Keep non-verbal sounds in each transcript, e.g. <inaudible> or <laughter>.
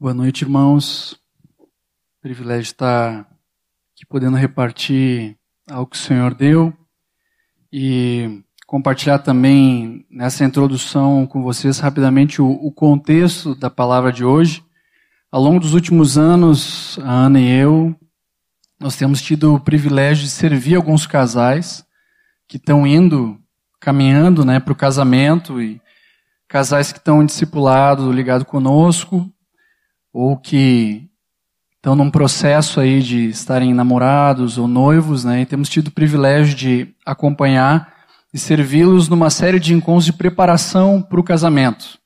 Boa noite, irmãos. Privilégio estar aqui podendo repartir algo que o Senhor deu e compartilhar também nessa introdução com vocês rapidamente o, o contexto da palavra de hoje. Ao longo dos últimos anos, a Ana e eu, nós temos tido o privilégio de servir alguns casais que estão indo, caminhando né, para o casamento e casais que estão discipulados, ligados conosco, ou que estão num processo aí de estarem namorados ou noivos, né? E temos tido o privilégio de acompanhar e servi-los numa série de encontros de preparação para o casamento.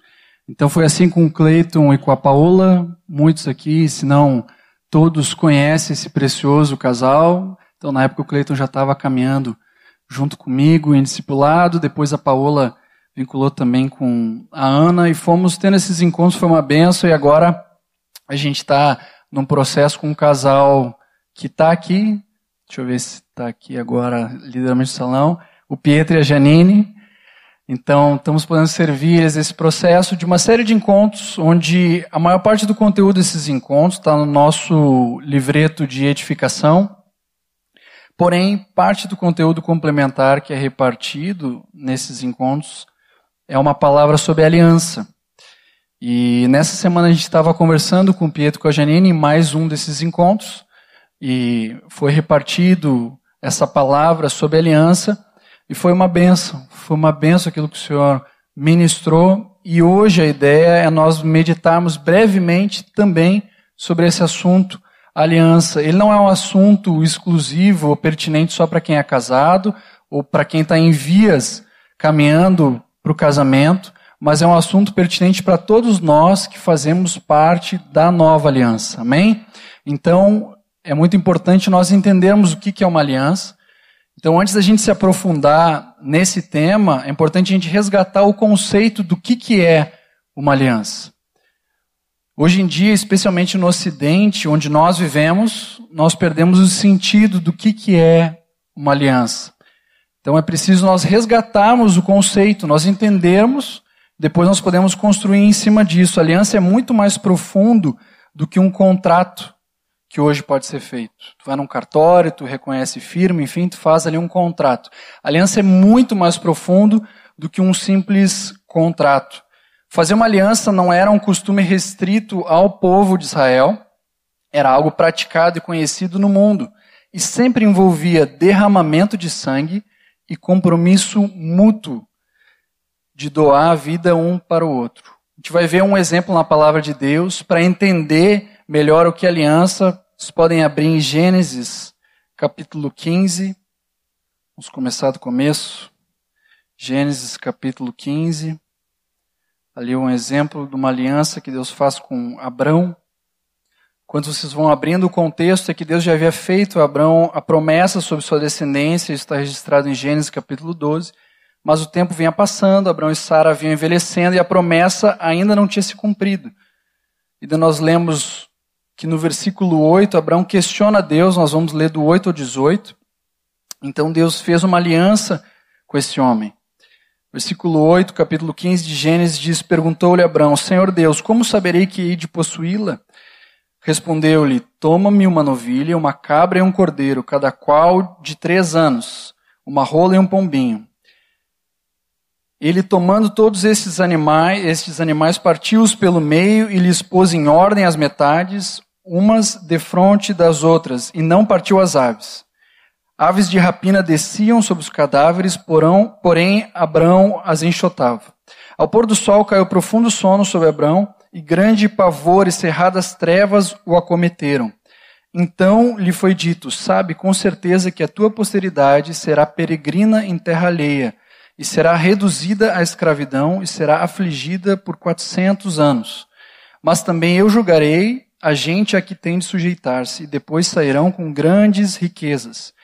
Então foi assim com o Cleiton e com a Paola, muitos aqui, se não todos conhecem esse precioso casal. Então na época o Cleiton já estava caminhando junto comigo em discipulado, depois a Paola vinculou também com a Ana e fomos tendo esses encontros, foi uma benção e agora a gente está num processo com um casal que está aqui, deixa eu ver se está aqui agora, lideramente do salão, o Pietro e a Janine. Então, estamos podendo servir esse processo de uma série de encontros, onde a maior parte do conteúdo desses encontros está no nosso livreto de edificação. Porém, parte do conteúdo complementar que é repartido nesses encontros é uma palavra sobre aliança. E nessa semana a gente estava conversando com o Pietro e com a Janine em mais um desses encontros, e foi repartido essa palavra sobre aliança, e foi uma benção, foi uma benção aquilo que o Senhor ministrou, e hoje a ideia é nós meditarmos brevemente também sobre esse assunto, aliança. Ele não é um assunto exclusivo ou pertinente só para quem é casado, ou para quem está em vias caminhando para o casamento, mas é um assunto pertinente para todos nós que fazemos parte da nova aliança. Amém? Então, é muito importante nós entendermos o que é uma aliança. Então, antes da gente se aprofundar nesse tema, é importante a gente resgatar o conceito do que, que é uma aliança. Hoje em dia, especialmente no Ocidente, onde nós vivemos, nós perdemos o sentido do que, que é uma aliança. Então é preciso nós resgatarmos o conceito, nós entendermos depois nós podemos construir em cima disso. A aliança é muito mais profundo do que um contrato que hoje pode ser feito. Tu vai num cartório, tu reconhece firme, enfim, tu faz ali um contrato. A aliança é muito mais profundo do que um simples contrato. Fazer uma aliança não era um costume restrito ao povo de Israel, era algo praticado e conhecido no mundo, e sempre envolvia derramamento de sangue e compromisso mútuo de doar a vida um para o outro. A gente vai ver um exemplo na palavra de Deus para entender melhor o que é aliança. Vocês podem abrir em Gênesis, capítulo 15. Vamos começar do começo. Gênesis, capítulo 15. Ali um exemplo de uma aliança que Deus faz com Abrão. Quando vocês vão abrindo o contexto, é que Deus já havia feito a Abrão a promessa sobre sua descendência, está registrado em Gênesis capítulo 12. Mas o tempo vinha passando, Abraão e Sara vinham envelhecendo e a promessa ainda não tinha se cumprido. E daí nós lemos que no versículo 8, Abraão questiona Deus, nós vamos ler do 8 ao 18. Então Deus fez uma aliança com esse homem. Versículo 8, capítulo 15 de Gênesis diz: Perguntou-lhe Abraão, Senhor Deus, como saberei que hei de possuí-la? Respondeu-lhe: Toma-me uma novilha, uma cabra e um cordeiro, cada qual de três anos, uma rola e um pombinho ele tomando todos esses animais, esses animais partiu-os pelo meio e lhes pôs em ordem as metades, umas defronte das outras, e não partiu as aves. Aves de rapina desciam sobre os cadáveres, porão, porém Abrão as enxotava. Ao pôr do sol caiu profundo sono sobre Abrão, e grande pavor e cerradas trevas o acometeram. Então lhe foi dito: Sabe com certeza que a tua posteridade será peregrina em terra alheia, e será reduzida à escravidão e será afligida por quatrocentos anos. Mas também eu julgarei a gente a que tem de sujeitar-se, e depois sairão com grandes riquezas.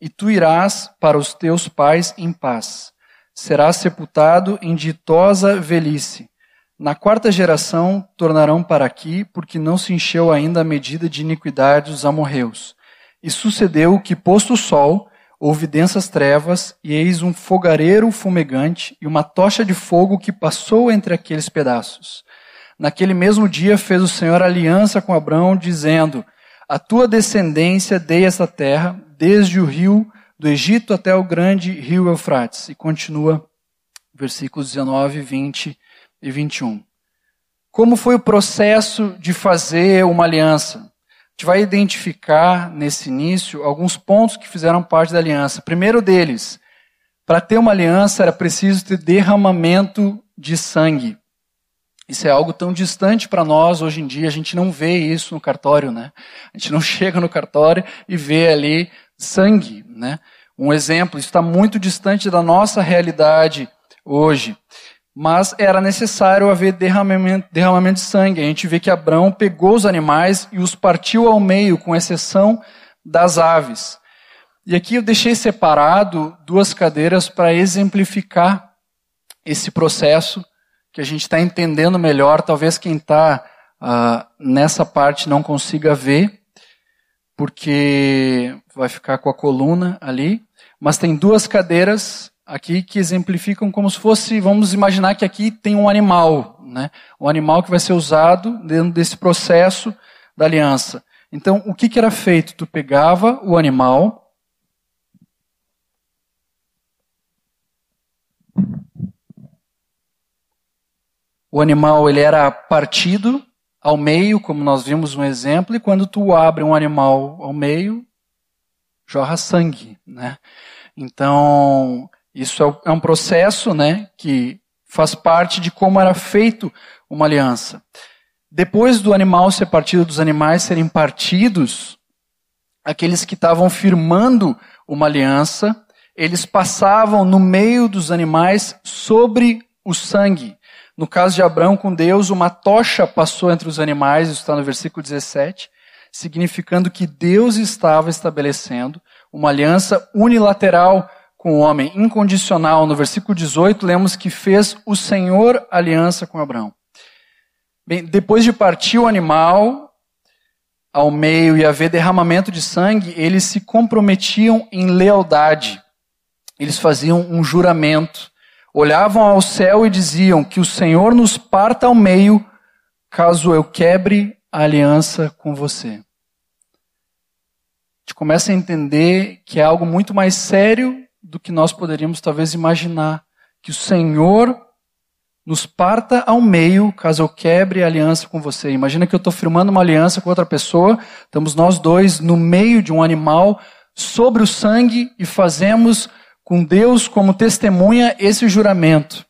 E tu irás para os teus pais em paz. Serás sepultado em ditosa velhice. Na quarta geração tornarão para aqui, porque não se encheu ainda a medida de iniquidade dos amorreus. E sucedeu que, posto o sol, houve densas trevas, e eis um fogareiro fumegante e uma tocha de fogo que passou entre aqueles pedaços. naquele mesmo dia fez o Senhor aliança com Abraão, dizendo: A tua descendência dei esta terra, desde o rio do Egito até o grande rio Eufrates. E continua versículos 19, 20 e 21. Como foi o processo de fazer uma aliança? Gente vai identificar nesse início alguns pontos que fizeram parte da aliança. Primeiro deles, para ter uma aliança era preciso ter derramamento de sangue. Isso é algo tão distante para nós hoje em dia, a gente não vê isso no cartório, né? A gente não <laughs> chega no cartório e vê ali sangue, né? Um exemplo, isso está muito distante da nossa realidade hoje. Mas era necessário haver derramamento, derramamento de sangue. A gente vê que Abraão pegou os animais e os partiu ao meio, com exceção das aves. E aqui eu deixei separado duas cadeiras para exemplificar esse processo que a gente está entendendo melhor. Talvez quem está ah, nessa parte não consiga ver, porque vai ficar com a coluna ali. Mas tem duas cadeiras aqui que exemplificam como se fosse, vamos imaginar que aqui tem um animal, né? Um animal que vai ser usado dentro desse processo da aliança. Então, o que, que era feito? Tu pegava o animal, O animal ele era partido ao meio, como nós vimos um exemplo, e quando tu abre um animal ao meio, jorra sangue, né? Então, isso é, é um processo, né, que faz parte de como era feito uma aliança. Depois do animal ser partido, dos animais serem partidos, aqueles que estavam firmando uma aliança, eles passavam no meio dos animais sobre o sangue. No caso de Abraão com Deus, uma tocha passou entre os animais, isso está no versículo 17, significando que Deus estava estabelecendo uma aliança unilateral com o homem, incondicional. No versículo 18, lemos que fez o Senhor aliança com Abraão. Bem, depois de partir o animal ao meio e haver derramamento de sangue, eles se comprometiam em lealdade. Eles faziam um juramento olhavam ao céu e diziam: Que o Senhor nos parta ao meio, caso eu quebre a aliança com você. A gente começa a entender que é algo muito mais sério do que nós poderíamos talvez imaginar. Que o Senhor nos parta ao meio, caso eu quebre a aliança com você. Imagina que eu estou firmando uma aliança com outra pessoa, estamos nós dois no meio de um animal, sobre o sangue, e fazemos com Deus como testemunha esse juramento.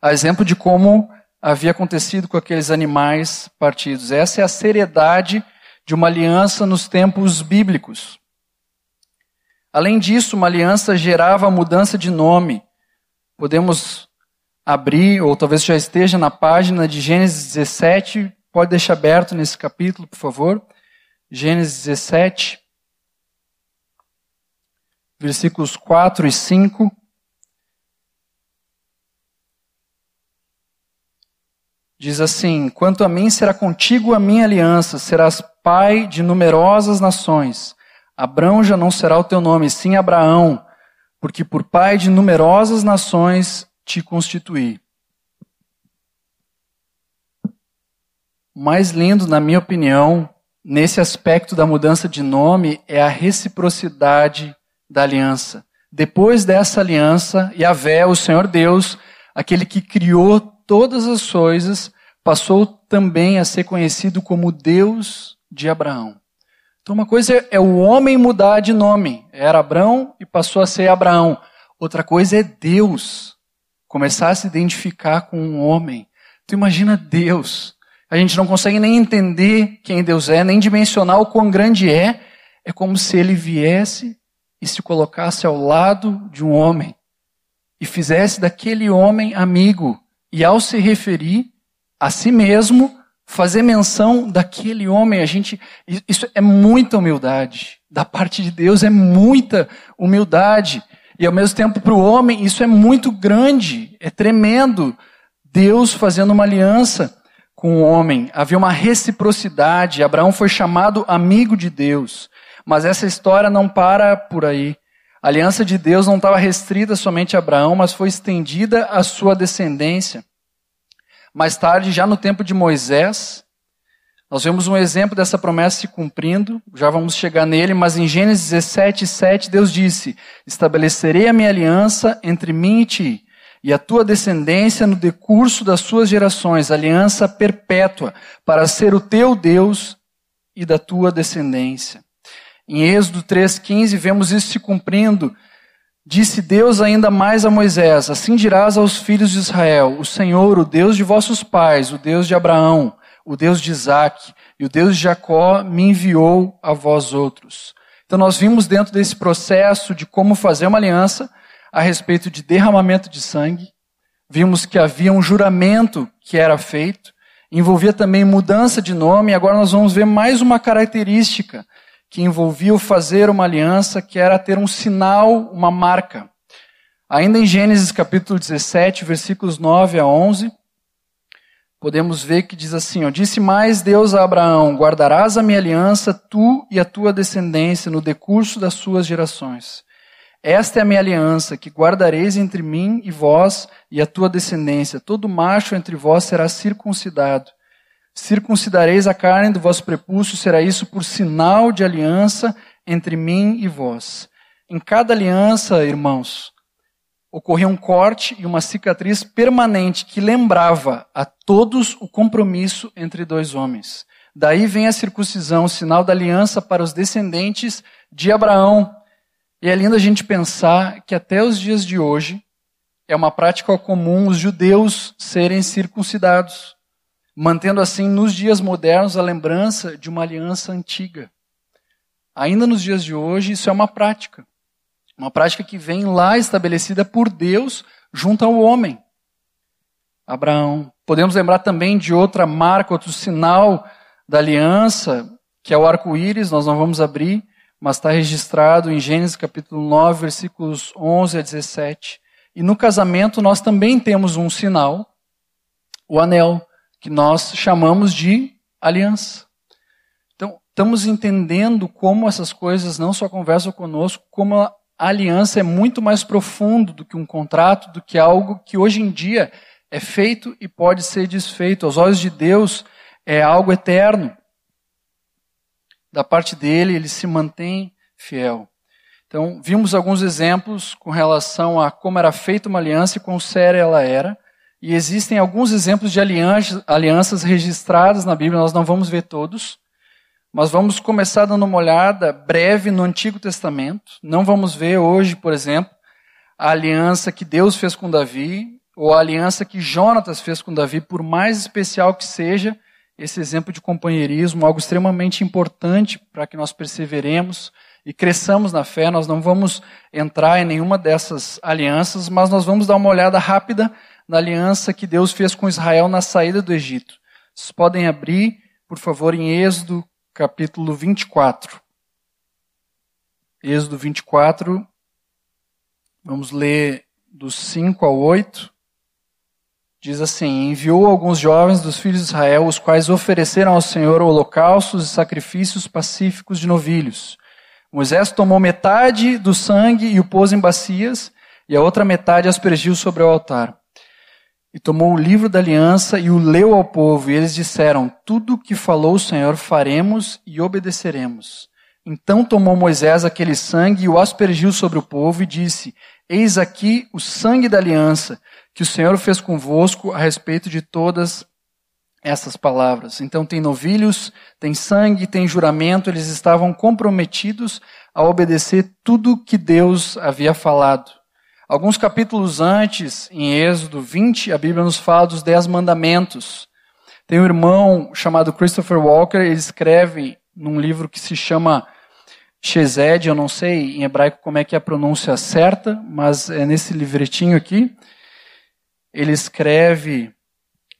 A exemplo de como havia acontecido com aqueles animais partidos. Essa é a seriedade de uma aliança nos tempos bíblicos. Além disso, uma aliança gerava mudança de nome. Podemos abrir, ou talvez já esteja na página de Gênesis 17, pode deixar aberto nesse capítulo, por favor. Gênesis 17 versículos 4 e 5. Diz assim: Quanto a mim, será contigo a minha aliança, serás pai de numerosas nações. Abrão já não será o teu nome, sim Abraão, porque por pai de numerosas nações te constituí. O mais lindo, na minha opinião, nesse aspecto da mudança de nome é a reciprocidade da aliança. Depois dessa aliança, Yahvé, o Senhor Deus, aquele que criou todas as coisas, passou também a ser conhecido como Deus de Abraão. Então, uma coisa é o homem mudar de nome. Era Abraão e passou a ser Abraão. Outra coisa é Deus começar a se identificar com um homem. Tu imagina Deus. A gente não consegue nem entender quem Deus é, nem dimensionar o quão grande é. É como se ele viesse e se colocasse ao lado de um homem e fizesse daquele homem amigo e ao se referir a si mesmo fazer menção daquele homem, a gente isso é muita humildade da parte de Deus é muita humildade e ao mesmo tempo para o homem isso é muito grande, é tremendo. Deus fazendo uma aliança com o homem, havia uma reciprocidade. Abraão foi chamado amigo de Deus. Mas essa história não para por aí. A aliança de Deus não estava restrita somente a Abraão, mas foi estendida à sua descendência. Mais tarde, já no tempo de Moisés, nós vemos um exemplo dessa promessa se cumprindo, já vamos chegar nele, mas em Gênesis 17, 7, Deus disse: Estabelecerei a minha aliança entre mim e ti, e a tua descendência no decurso das suas gerações, aliança perpétua, para ser o teu Deus e da tua descendência. Em Êxodo 3,15, vemos isso se cumprindo. Disse Deus ainda mais a Moisés: Assim dirás aos filhos de Israel: O Senhor, o Deus de vossos pais, o Deus de Abraão, o Deus de Isaac e o Deus de Jacó me enviou a vós outros. Então, nós vimos dentro desse processo de como fazer uma aliança a respeito de derramamento de sangue. Vimos que havia um juramento que era feito, envolvia também mudança de nome, e agora nós vamos ver mais uma característica que envolvia fazer uma aliança, que era ter um sinal, uma marca. Ainda em Gênesis capítulo 17, versículos 9 a 11, podemos ver que diz assim: ó, Disse mais Deus a Abraão: Guardarás a minha aliança, tu e a tua descendência, no decurso das suas gerações. Esta é a minha aliança, que guardareis entre mim e vós e a tua descendência. Todo macho entre vós será circuncidado. Circuncidareis a carne do vosso prepúcio, será isso por sinal de aliança entre mim e vós. Em cada aliança, irmãos, ocorria um corte e uma cicatriz permanente que lembrava a todos o compromisso entre dois homens. Daí vem a circuncisão, sinal da aliança para os descendentes de Abraão, e é lindo a gente pensar que até os dias de hoje é uma prática comum os judeus serem circuncidados, mantendo assim nos dias modernos a lembrança de uma aliança antiga. Ainda nos dias de hoje, isso é uma prática. Uma prática que vem lá estabelecida por Deus junto ao homem. Abraão. Podemos lembrar também de outra marca, outro sinal da aliança, que é o arco-íris, nós não vamos abrir, mas está registrado em Gênesis capítulo 9, versículos 11 a 17. E no casamento nós também temos um sinal, o anel, que nós chamamos de aliança. Então, estamos entendendo como essas coisas não só conversam conosco, como a aliança é muito mais profundo do que um contrato, do que algo que hoje em dia é feito e pode ser desfeito. Aos olhos de Deus é algo eterno da parte dele, ele se mantém fiel. Então, vimos alguns exemplos com relação a como era feita uma aliança e quão séria ela era. E existem alguns exemplos de alianças registradas na Bíblia, nós não vamos ver todos, mas vamos começar dando uma olhada breve no Antigo Testamento. Não vamos ver hoje, por exemplo, a aliança que Deus fez com Davi, ou a aliança que Jonatas fez com Davi, por mais especial que seja, esse exemplo de companheirismo, algo extremamente importante para que nós perseveremos e cresçamos na fé. Nós não vamos entrar em nenhuma dessas alianças, mas nós vamos dar uma olhada rápida na aliança que Deus fez com Israel na saída do Egito. Vocês podem abrir, por favor, em Êxodo capítulo 24. Êxodo 24, vamos ler dos 5 ao 8 diz assim: Enviou alguns jovens dos filhos de Israel, os quais ofereceram ao Senhor holocaustos e sacrifícios pacíficos de novilhos. Moisés tomou metade do sangue e o pôs em bacias, e a outra metade aspergiu sobre o altar. E tomou o livro da aliança e o leu ao povo, e eles disseram: Tudo o que falou o Senhor faremos e obedeceremos. Então tomou Moisés aquele sangue e o aspergiu sobre o povo e disse: Eis aqui o sangue da aliança que o Senhor fez convosco a respeito de todas essas palavras. Então tem novilhos, tem sangue, tem juramento, eles estavam comprometidos a obedecer tudo que Deus havia falado. Alguns capítulos antes, em Êxodo 20, a Bíblia nos fala dos dez mandamentos. Tem um irmão chamado Christopher Walker, ele escreve num livro que se chama Shezed, eu não sei em hebraico como é que é a pronúncia certa, mas é nesse livretinho aqui ele escreve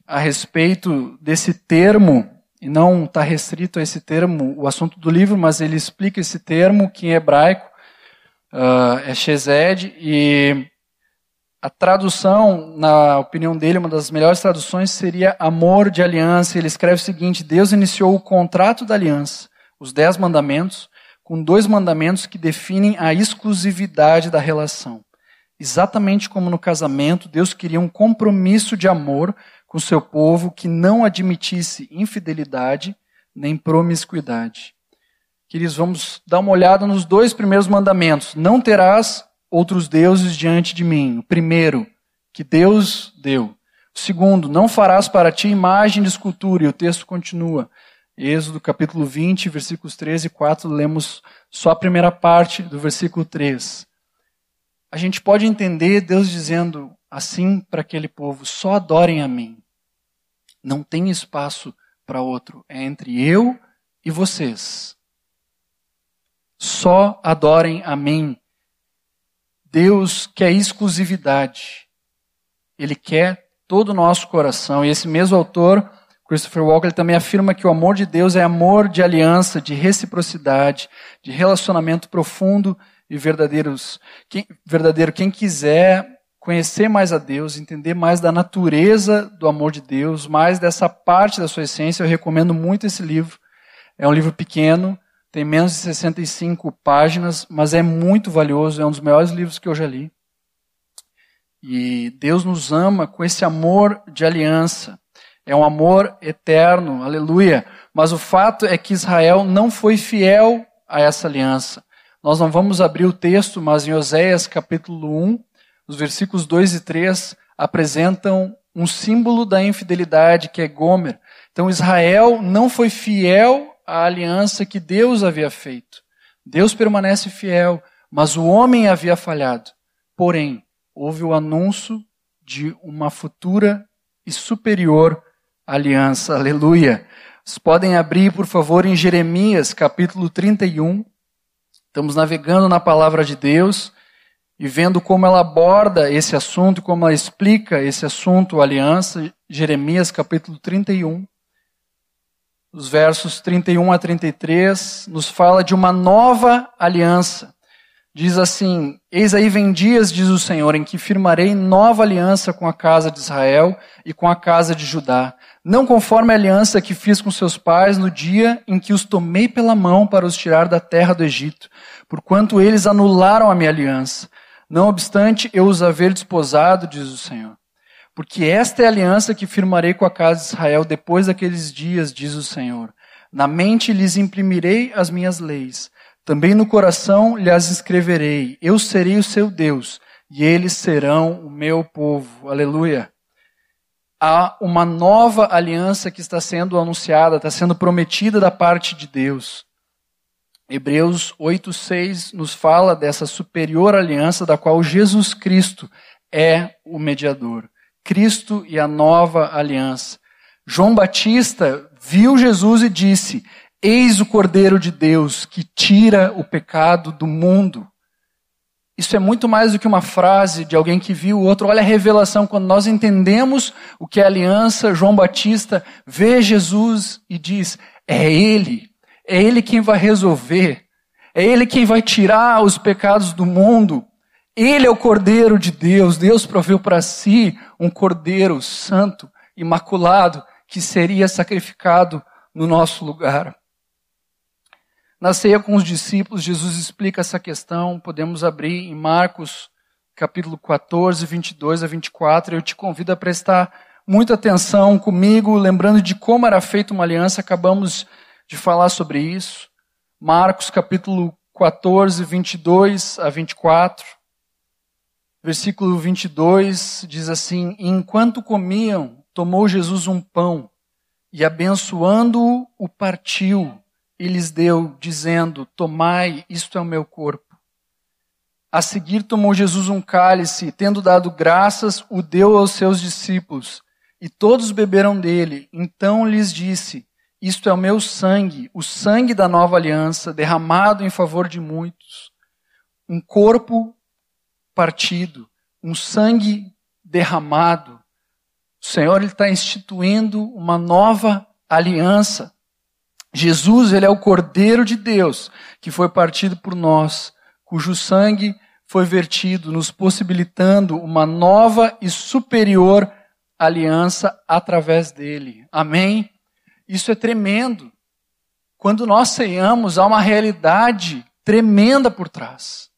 a respeito desse termo, e não está restrito a esse termo o assunto do livro, mas ele explica esse termo que em hebraico uh, é Shezed, e a tradução, na opinião dele, uma das melhores traduções seria amor de aliança. Ele escreve o seguinte: Deus iniciou o contrato da aliança, os dez mandamentos, com dois mandamentos que definem a exclusividade da relação. Exatamente como no casamento, Deus queria um compromisso de amor com seu povo que não admitisse infidelidade nem promiscuidade. Queridos, vamos dar uma olhada nos dois primeiros mandamentos. Não terás outros deuses diante de mim. O primeiro, que Deus deu. O segundo, não farás para ti imagem de escultura. E o texto continua. Êxodo capítulo 20, versículos 13 e 4, lemos só a primeira parte do versículo 3. A gente pode entender Deus dizendo assim para aquele povo: só adorem a mim. Não tem espaço para outro. É entre eu e vocês. Só adorem a mim. Deus quer exclusividade. Ele quer todo o nosso coração. E esse mesmo autor Christopher Walker ele também afirma que o amor de Deus é amor de aliança, de reciprocidade, de relacionamento profundo e verdadeiros. Quem, verdadeiro. Quem quiser conhecer mais a Deus, entender mais da natureza do amor de Deus, mais dessa parte da sua essência, eu recomendo muito esse livro. É um livro pequeno, tem menos de 65 páginas, mas é muito valioso, é um dos melhores livros que eu já li. E Deus nos ama com esse amor de aliança. É um amor eterno, aleluia. Mas o fato é que Israel não foi fiel a essa aliança. Nós não vamos abrir o texto, mas em Oséias capítulo 1, os versículos 2 e 3 apresentam um símbolo da infidelidade, que é Gomer. Então Israel não foi fiel à aliança que Deus havia feito. Deus permanece fiel, mas o homem havia falhado. Porém, houve o anúncio de uma futura e superior aliança. Aleluia. Vocês podem abrir, por favor, em Jeremias, capítulo 31. Estamos navegando na palavra de Deus e vendo como ela aborda esse assunto, como ela explica esse assunto, aliança. Jeremias, capítulo 31. Os versos 31 a 33 nos fala de uma nova aliança. Diz assim: Eis aí vem dias, diz o Senhor, em que firmarei nova aliança com a casa de Israel e com a casa de Judá não conforme a aliança que fiz com seus pais no dia em que os tomei pela mão para os tirar da terra do Egito, porquanto eles anularam a minha aliança. Não obstante eu os haver desposado, diz o Senhor. Porque esta é a aliança que firmarei com a casa de Israel depois daqueles dias, diz o Senhor. Na mente lhes imprimirei as minhas leis, também no coração lhes escreverei. Eu serei o seu Deus, e eles serão o meu povo. Aleluia há uma nova aliança que está sendo anunciada, está sendo prometida da parte de Deus. Hebreus 8,6 nos fala dessa superior aliança da qual Jesus Cristo é o mediador. Cristo e a nova aliança. João Batista viu Jesus e disse: Eis o Cordeiro de Deus que tira o pecado do mundo. Isso é muito mais do que uma frase de alguém que viu o outro. Olha a revelação. Quando nós entendemos o que é aliança, João Batista vê Jesus e diz: É Ele. É Ele quem vai resolver. É Ele quem vai tirar os pecados do mundo. Ele é o Cordeiro de Deus. Deus proveu para si um Cordeiro santo, imaculado, que seria sacrificado no nosso lugar. Na ceia com os discípulos, Jesus explica essa questão. Podemos abrir em Marcos, capítulo 14, 22 a 24. Eu te convido a prestar muita atenção comigo, lembrando de como era feita uma aliança. Acabamos de falar sobre isso. Marcos, capítulo 14, 22 a 24. Versículo 22 diz assim: Enquanto comiam, tomou Jesus um pão e, abençoando-o, o partiu e lhes deu, dizendo: Tomai, isto é o meu corpo. A seguir tomou Jesus um cálice, e, tendo dado graças, o deu aos seus discípulos, e todos beberam dele. Então lhes disse: Isto é o meu sangue, o sangue da nova aliança, derramado em favor de muitos. Um corpo partido, um sangue derramado. O Senhor está instituindo uma nova aliança. Jesus, ele é o Cordeiro de Deus que foi partido por nós, cujo sangue foi vertido, nos possibilitando uma nova e superior aliança através dele. Amém? Isso é tremendo. Quando nós ceiamos, há uma realidade tremenda por trás.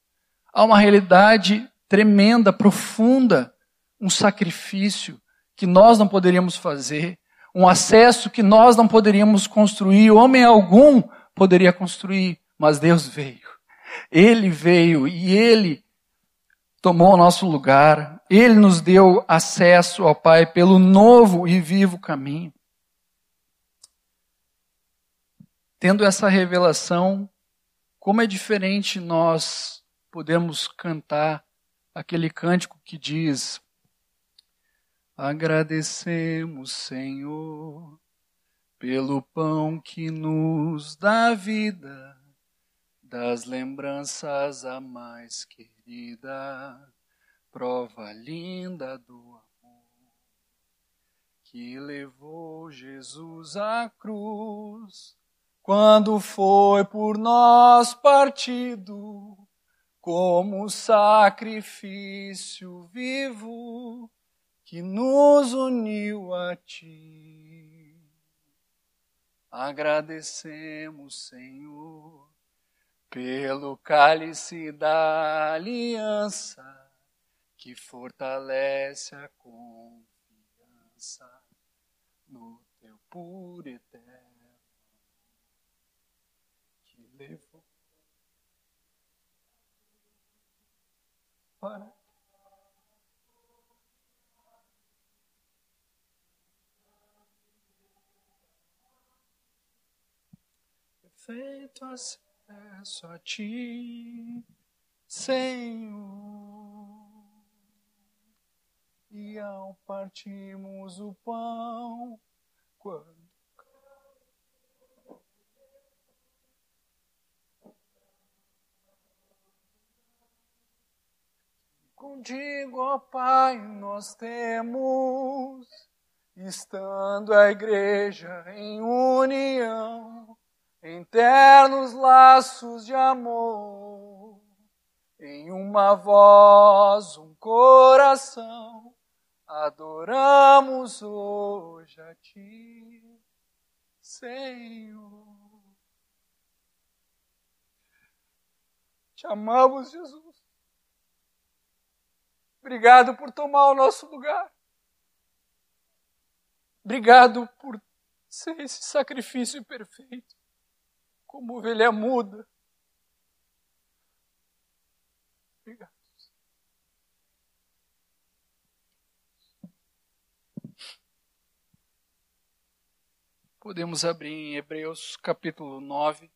Há uma realidade tremenda, profunda, um sacrifício que nós não poderíamos fazer, um acesso que nós não poderíamos construir, homem algum poderia construir, mas Deus veio. Ele veio e ele tomou o nosso lugar, ele nos deu acesso ao Pai pelo novo e vivo caminho. Tendo essa revelação, como é diferente nós podemos cantar aquele cântico que diz: Agradecemos, Senhor, pelo pão que nos dá vida, das lembranças a mais querida, prova linda do amor que levou Jesus à cruz, quando foi por nós partido como sacrifício vivo que nos uniu a ti. Agradecemos, Senhor, pelo cálice da aliança que fortalece a confiança no teu puro eterno que levou feito acesso a ti, Senhor. E ao partirmos o pão, quando Contigo, ó Pai, nós temos, estando a igreja em união, Eternos laços de amor, em uma voz, um coração, adoramos hoje a Ti, Senhor. Te amamos, Jesus. Obrigado por tomar o nosso lugar. Obrigado por ser esse sacrifício perfeito como ovelha muda. Obrigado. Podemos abrir em Hebreus capítulo 9.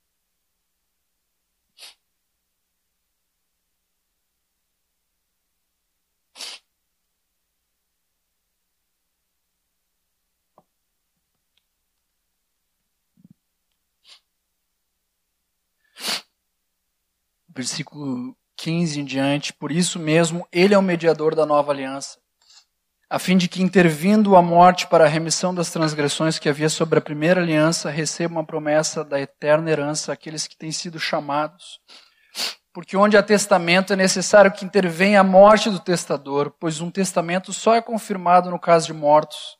Versículo 15 em diante, por isso mesmo, ele é o mediador da nova aliança, a fim de que, intervindo a morte para a remissão das transgressões que havia sobre a primeira aliança, receba uma promessa da eterna herança àqueles que têm sido chamados. Porque onde há testamento é necessário que intervenha a morte do testador, pois um testamento só é confirmado no caso de mortos,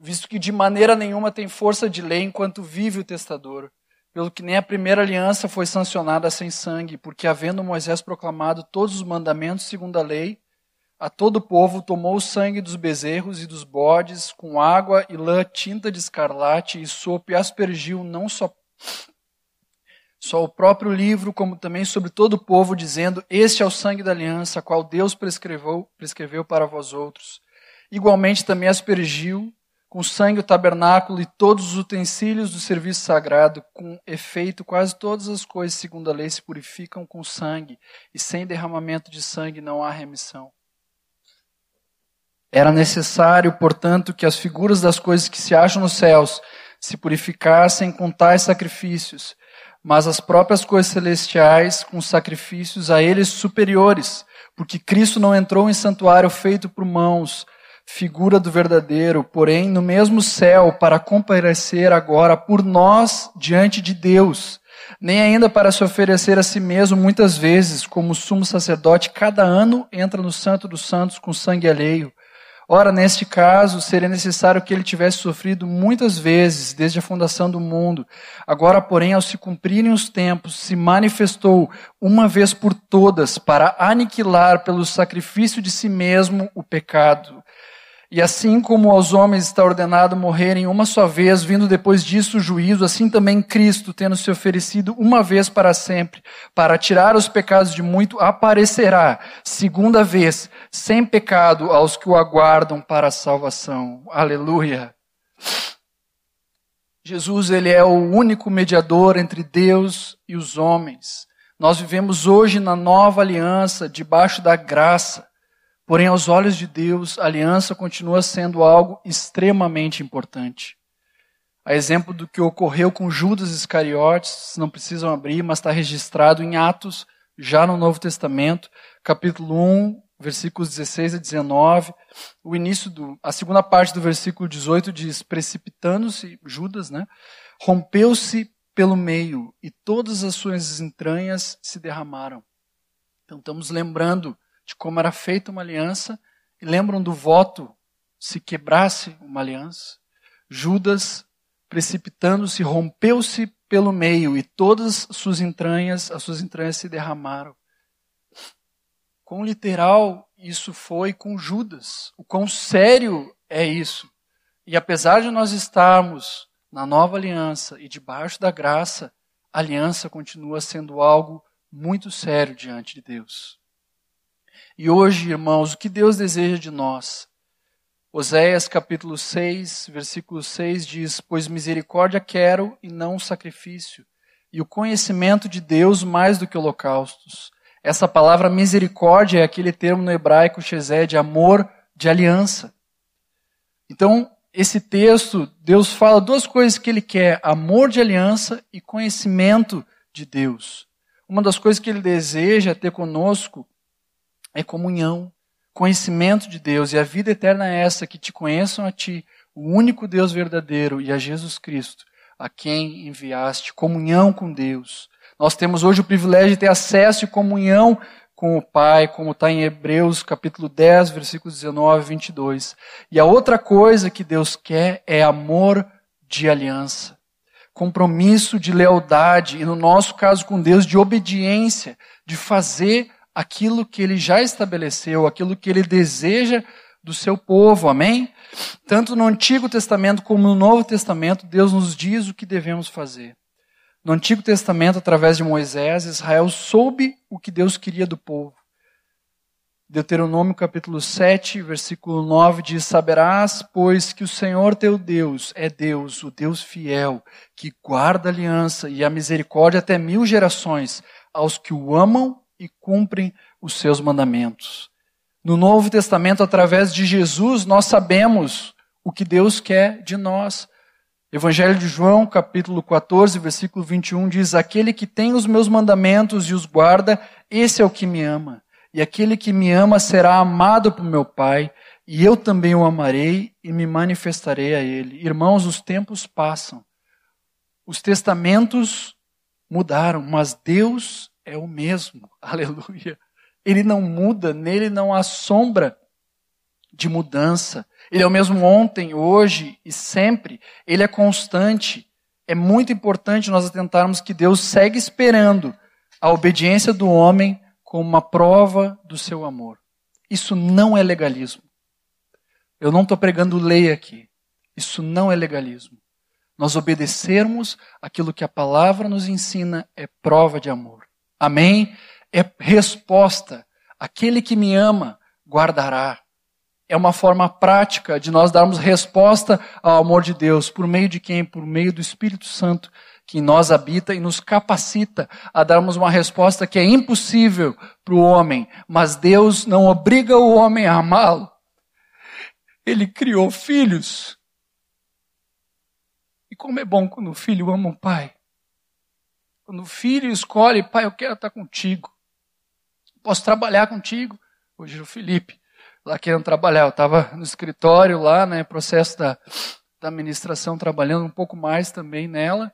visto que de maneira nenhuma tem força de lei enquanto vive o testador pelo que nem a primeira aliança foi sancionada sem sangue, porque havendo Moisés proclamado todos os mandamentos segundo a lei, a todo o povo tomou o sangue dos bezerros e dos bodes, com água e lã tinta de escarlate e sopo, e aspergiu não só, só o próprio livro, como também sobre todo o povo, dizendo: Este é o sangue da aliança, a qual Deus prescreveu, prescreveu para vós outros. Igualmente também aspergiu com sangue o tabernáculo e todos os utensílios do serviço sagrado, com efeito, quase todas as coisas, segundo a lei, se purificam com sangue, e sem derramamento de sangue não há remissão. Era necessário, portanto, que as figuras das coisas que se acham nos céus se purificassem com tais sacrifícios, mas as próprias coisas celestiais com sacrifícios a eles superiores, porque Cristo não entrou em santuário feito por mãos, figura do verdadeiro, porém no mesmo céu, para comparecer agora por nós diante de Deus, nem ainda para se oferecer a si mesmo muitas vezes, como sumo sacerdote, cada ano entra no Santo dos Santos com sangue alheio. Ora, neste caso, seria necessário que ele tivesse sofrido muitas vezes desde a fundação do mundo. Agora, porém, ao se cumprirem os tempos, se manifestou uma vez por todas para aniquilar pelo sacrifício de si mesmo o pecado E assim como aos homens está ordenado morrerem uma só vez, vindo depois disso o juízo, assim também Cristo, tendo se oferecido uma vez para sempre, para tirar os pecados de muito, aparecerá, segunda vez, sem pecado, aos que o aguardam para a salvação. Aleluia. Jesus, ele é o único mediador entre Deus e os homens. Nós vivemos hoje na nova aliança, debaixo da graça. Porém, aos olhos de Deus, a aliança continua sendo algo extremamente importante. A exemplo do que ocorreu com Judas Iscariotes, não precisam abrir, mas está registrado em Atos, já no Novo Testamento, capítulo 1, versículos 16 a 19. O início do, a segunda parte do versículo 18 diz: precipitando-se Judas, né? Rompeu-se pelo meio e todas as suas entranhas se derramaram. Então estamos lembrando de como era feita uma aliança e lembram do voto se quebrasse uma aliança. Judas, precipitando-se, rompeu-se pelo meio e todas suas entranhas, as suas entranhas se derramaram. Quão literal isso foi com Judas. O quão sério é isso. E apesar de nós estarmos na nova aliança e debaixo da graça, a aliança continua sendo algo muito sério diante de Deus. E hoje, irmãos, o que Deus deseja de nós? Oséias capítulo 6, versículo 6 diz: Pois misericórdia quero e não sacrifício, e o conhecimento de Deus mais do que holocaustos. Essa palavra misericórdia é aquele termo no hebraico shezé, de amor, de aliança. Então, esse texto, Deus fala duas coisas que ele quer: amor de aliança e conhecimento de Deus. Uma das coisas que ele deseja ter conosco é comunhão, conhecimento de Deus. E a vida eterna é essa, que te conheçam a ti, o único Deus verdadeiro, e a Jesus Cristo, a quem enviaste, comunhão com Deus. Nós temos hoje o privilégio de ter acesso e comunhão com o Pai, como está em Hebreus capítulo 10, versículos 19 e 22. E a outra coisa que Deus quer é amor de aliança, compromisso de lealdade, e no nosso caso com Deus, de obediência, de fazer aquilo que ele já estabeleceu, aquilo que ele deseja do seu povo, amém? Tanto no Antigo Testamento como no Novo Testamento, Deus nos diz o que devemos fazer. No Antigo Testamento, através de Moisés, Israel soube o que Deus queria do povo. Deuteronômio capítulo 7, versículo 9 diz: Saberás, pois, que o Senhor teu Deus é Deus, o Deus fiel, que guarda a aliança e a misericórdia até mil gerações aos que o amam e cumprem os seus mandamentos. No Novo Testamento, através de Jesus, nós sabemos o que Deus quer de nós. Evangelho de João, capítulo 14, versículo 21 diz: Aquele que tem os meus mandamentos e os guarda, esse é o que me ama. E aquele que me ama será amado por meu Pai, e eu também o amarei e me manifestarei a ele. Irmãos, os tempos passam. Os testamentos mudaram, mas Deus é o mesmo. <laughs> Aleluia. Ele não muda, nele não há sombra de mudança. Ele é o mesmo ontem, hoje e sempre. Ele é constante. É muito importante nós atentarmos que Deus segue esperando a obediência do homem como uma prova do seu amor. Isso não é legalismo. Eu não estou pregando lei aqui. Isso não é legalismo. Nós obedecermos aquilo que a palavra nos ensina é prova de amor. Amém? É resposta. Aquele que me ama guardará. É uma forma prática de nós darmos resposta ao amor de Deus. Por meio de quem? Por meio do Espírito Santo que em nós habita e nos capacita a darmos uma resposta que é impossível para o homem, mas Deus não obriga o homem a amá-lo. Ele criou filhos. E como é bom quando o filho ama o pai. Quando o filho escolhe, pai, eu quero estar contigo. Posso trabalhar contigo. Hoje o Felipe, lá querendo trabalhar. Eu estava no escritório lá, né, processo da, da administração, trabalhando um pouco mais também nela.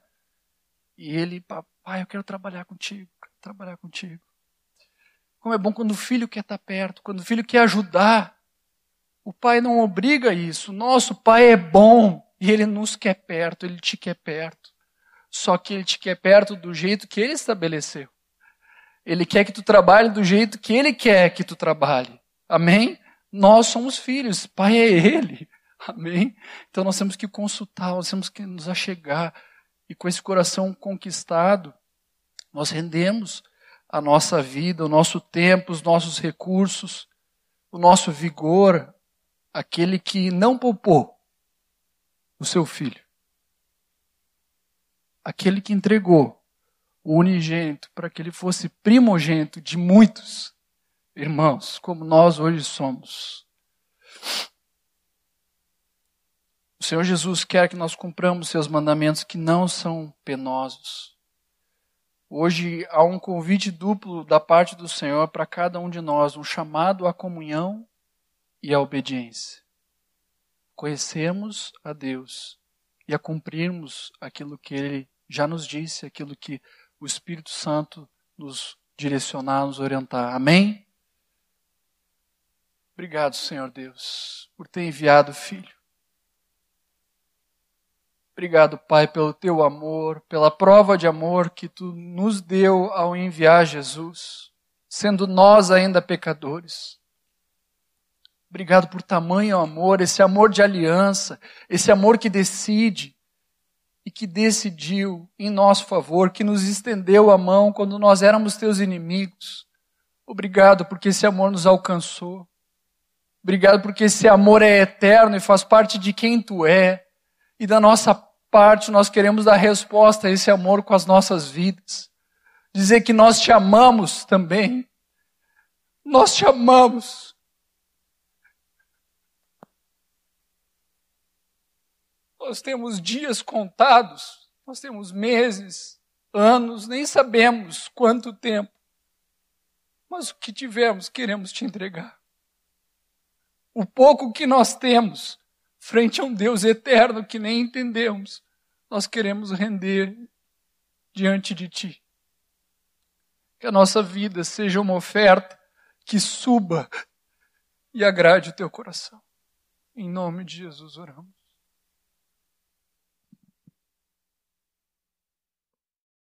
E ele, pai, eu quero trabalhar contigo, quero trabalhar contigo. Como é bom quando o filho quer estar perto, quando o filho quer ajudar. O pai não obriga isso. Nosso pai é bom e ele nos quer perto, ele te quer perto. Só que ele te quer perto do jeito que ele estabeleceu. Ele quer que tu trabalhe do jeito que ele quer que tu trabalhe. Amém? Nós somos filhos, pai é ele. <laughs> Amém? Então nós temos que consultar, nós temos que nos achegar. E com esse coração conquistado, nós rendemos a nossa vida, o nosso tempo, os nossos recursos, o nosso vigor, aquele que não poupou o seu filho. Aquele que entregou o unigênito para que ele fosse primogênito de muitos irmãos, como nós hoje somos. O Senhor Jesus quer que nós cumpramos seus mandamentos que não são penosos. Hoje há um convite duplo da parte do Senhor para cada um de nós, um chamado à comunhão e à obediência. Conhecermos a Deus e a cumprirmos aquilo que Ele já nos disse, aquilo que o Espírito Santo nos direcionar, nos orientar. Amém? Obrigado, Senhor Deus, por ter enviado o Filho. Obrigado, Pai, pelo teu amor, pela prova de amor que tu nos deu ao enviar Jesus, sendo nós ainda pecadores. Obrigado por tamanho amor, esse amor de aliança, esse amor que decide e que decidiu em nosso favor, que nos estendeu a mão quando nós éramos teus inimigos. Obrigado porque esse amor nos alcançou. Obrigado porque esse amor é eterno e faz parte de quem tu é. E da nossa parte nós queremos dar resposta a esse amor com as nossas vidas. Dizer que nós te amamos também. Nós te amamos. Nós temos dias contados, nós temos meses, anos, nem sabemos quanto tempo. Mas o que tivemos, queremos te entregar o pouco que nós temos frente a um Deus eterno que nem entendemos, nós queremos render diante de Ti. Que a nossa vida seja uma oferta que suba e agrade o Teu coração. Em nome de Jesus oramos.